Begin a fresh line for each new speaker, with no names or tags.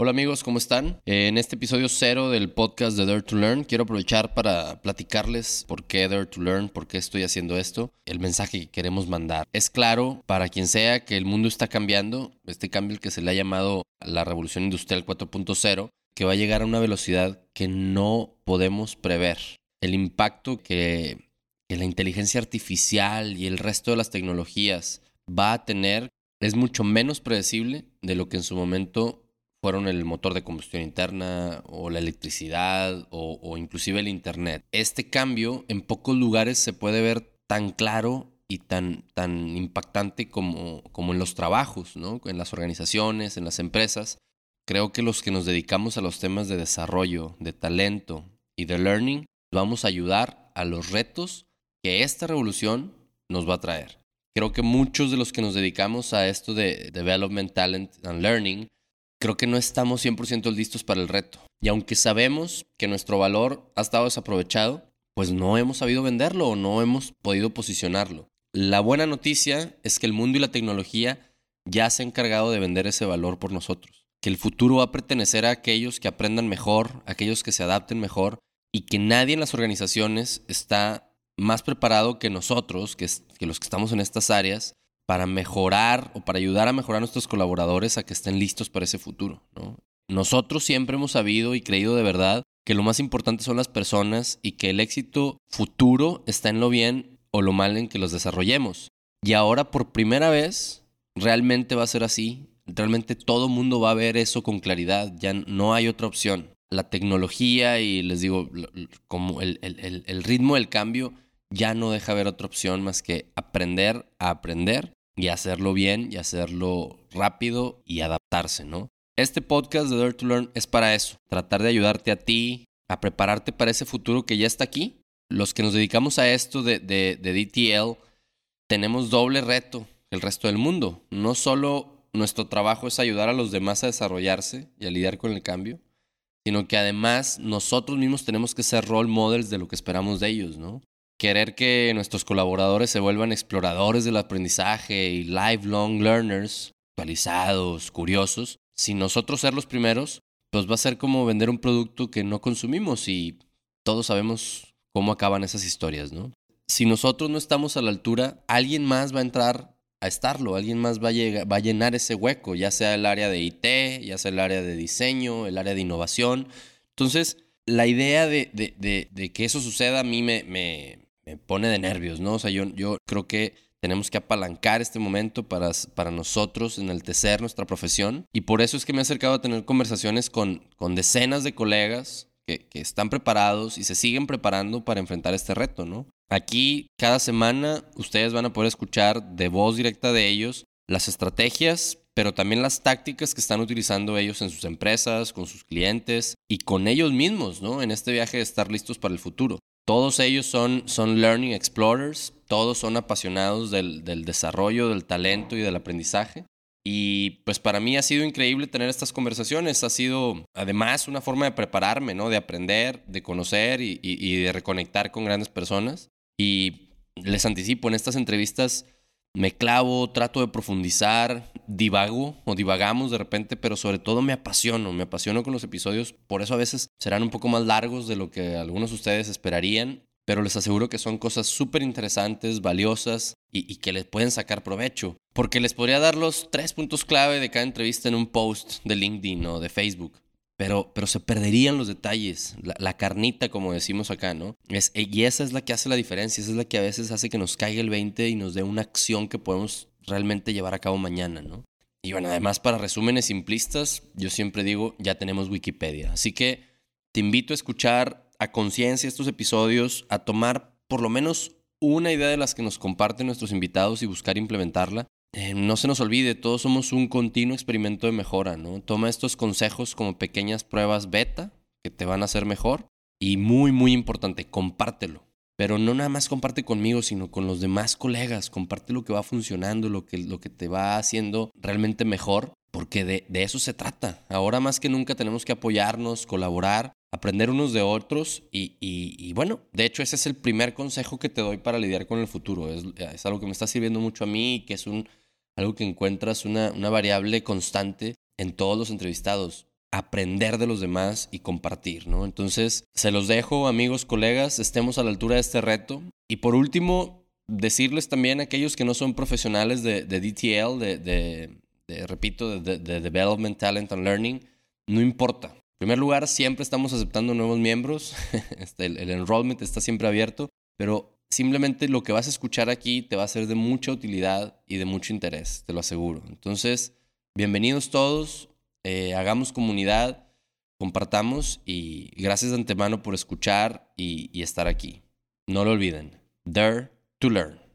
Hola amigos, ¿cómo están? En este episodio cero del podcast de Dare to Learn quiero aprovechar para platicarles por qué Dare to Learn, por qué estoy haciendo esto, el mensaje que queremos mandar. Es claro para quien sea que el mundo está cambiando, este cambio que se le ha llamado la revolución industrial 4.0, que va a llegar a una velocidad que no podemos prever. El impacto que, que la inteligencia artificial y el resto de las tecnologías va a tener es mucho menos predecible de lo que en su momento fueron el motor de combustión interna o la electricidad o, inclusive el Internet. Este cambio en pocos lugares se puede ver tan claro y tan, tan impactante como, como en los trabajos, ¿no? en las organizaciones, en las empresas. Creo que los que nos dedicamos a los temas de desarrollo, de talento y de learning, vamos a ayudar a los retos que esta revolución nos va a traer. Creo que muchos de los que nos dedicamos a esto de Development, Talent and Learning creo que no estamos 100% listos para el reto. Y aunque sabemos que nuestro valor ha estado desaprovechado, pues no hemos sabido venderlo o no hemos podido posicionarlo. La buena noticia es que el mundo y la tecnología ya se han encargado de vender ese valor por nosotros. Que el futuro va a pertenecer a aquellos que aprendan mejor, aquellos que se adapten mejor y que nadie en las organizaciones está más preparado que nosotros, que, que los que estamos en estas áreas, para mejorar o para ayudar a mejorar a nuestros colaboradores a que estén listos para ese futuro. Nosotros siempre hemos sabido y creído de verdad que lo más importante son las personas y que el éxito futuro está en lo bien o lo mal en que los desarrollemos. Y ahora por primera vez realmente va a ser así. Realmente todo mundo va a ver eso con claridad. Ya no hay otra opción. La tecnología y les digo, como el, el ritmo del cambio ya no deja ver otra opción más que aprender a aprender y hacerlo bien y hacerlo rápido y adaptarse, ¿no? Este podcast de Dare to Learn es para eso, tratar de ayudarte a ti a prepararte para ese futuro que ya está aquí. Los que nos dedicamos a esto de, de, de DTL tenemos doble reto el resto del mundo. No solo nuestro trabajo es ayudar a los demás a desarrollarse y a lidiar con el cambio, sino que además nosotros mismos tenemos que ser role models de lo que esperamos de ellos, ¿no? Querer que nuestros colaboradores se vuelvan exploradores del aprendizaje y lifelong learners, actualizados, curiosos, sin nosotros ser los primeros, pues va a ser como vender un producto que no consumimos y todos sabemos cómo acaban esas historias, ¿no? Si nosotros no estamos a la altura, alguien más va a entrar a estarlo, alguien más va a, llegar, va a llenar ese hueco, ya sea el área de IT, ya sea el área de diseño, el área de innovación. Entonces, la idea de, que eso suceda a mí me, me pone de nervios, ¿no? O sea, yo, yo creo que tenemos que apalancar este momento para, para nosotros enaltecer nuestra profesión. Y por eso es que me he acercado a tener conversaciones con, con decenas de colegas que, que, están preparados y se siguen preparando para enfrentar este reto, ¿no? Aquí, cada semana, ustedes van a poder escuchar de voz directa de ellos las estrategias, pero también las tácticas que están utilizando ellos en sus empresas, con sus clientes y con ellos mismos, ¿no? En este viaje de estar listos para el futuro. Todos ellos son, son learning explorers, todos son apasionados del, del, desarrollo, del talento y del aprendizaje. Y pues para mí ha sido increíble tener estas conversaciones. Ha sido además una forma de prepararme, ¿no? De aprender, de conocer y, y, y de reconectar con grandes personas. Y les anticipo, en estas entrevistas me clavo, trato de profundizar, divago o divagamos de repente, pero sobre todo me apasiono, me apasiono con los episodios, por eso a veces serán un poco más largos de lo que algunos de ustedes esperarían, pero les aseguro que son cosas súper interesantes, valiosas y, que les pueden sacar provecho, porque les podría dar los tres puntos clave de cada entrevista en un post de LinkedIn o de Facebook pero, pero se perderían los detalles, la, carnita, como decimos acá, ¿no? Es, y esa es la que hace la diferencia, esa es la que a veces hace que nos caiga el 20 y nos dé una acción que podemos realmente llevar a cabo mañana, ¿no? Y bueno, además para resúmenes simplistas, yo siempre digo, ya tenemos Wikipedia. Así que te invito a escuchar a conciencia estos episodios, a tomar por lo menos una idea de las que nos comparten nuestros invitados y buscar implementarla. Eh, no se nos olvide, todos somos un continuo experimento de mejora, ¿no? Toma estos consejos como pequeñas pruebas beta que te van a hacer mejor y muy, muy importante, compártelo. Pero no nada más comparte conmigo, sino con los demás colegas. Comparte lo que va funcionando, lo que, lo que te va haciendo realmente mejor, porque de, de eso se trata. Ahora más que nunca tenemos que apoyarnos, colaborar, aprender unos de otros y, y, y, bueno, de hecho ese es el primer consejo que te doy para lidiar con el futuro. Es, es algo que me está sirviendo mucho a mí y que es un, algo que encuentras una, una variable constante en todos los entrevistados. Aprender de los demás y compartir, ¿no? Entonces, se los dejo, amigos, colegas, estemos a la altura de este reto. Y por último, decirles también a aquellos que no son profesionales de, DTL, de, repito, de, Development, Talent and Learning, no importa. En primer lugar, siempre estamos aceptando nuevos miembros, este, el, el enrollment está siempre abierto, pero simplemente lo que vas a escuchar aquí te va a ser de mucha utilidad y de mucho interés, te lo aseguro. Entonces, bienvenidos todos, eh, hagamos comunidad, compartamos y gracias de antemano por escuchar y, y estar aquí. No lo olviden, dare to learn.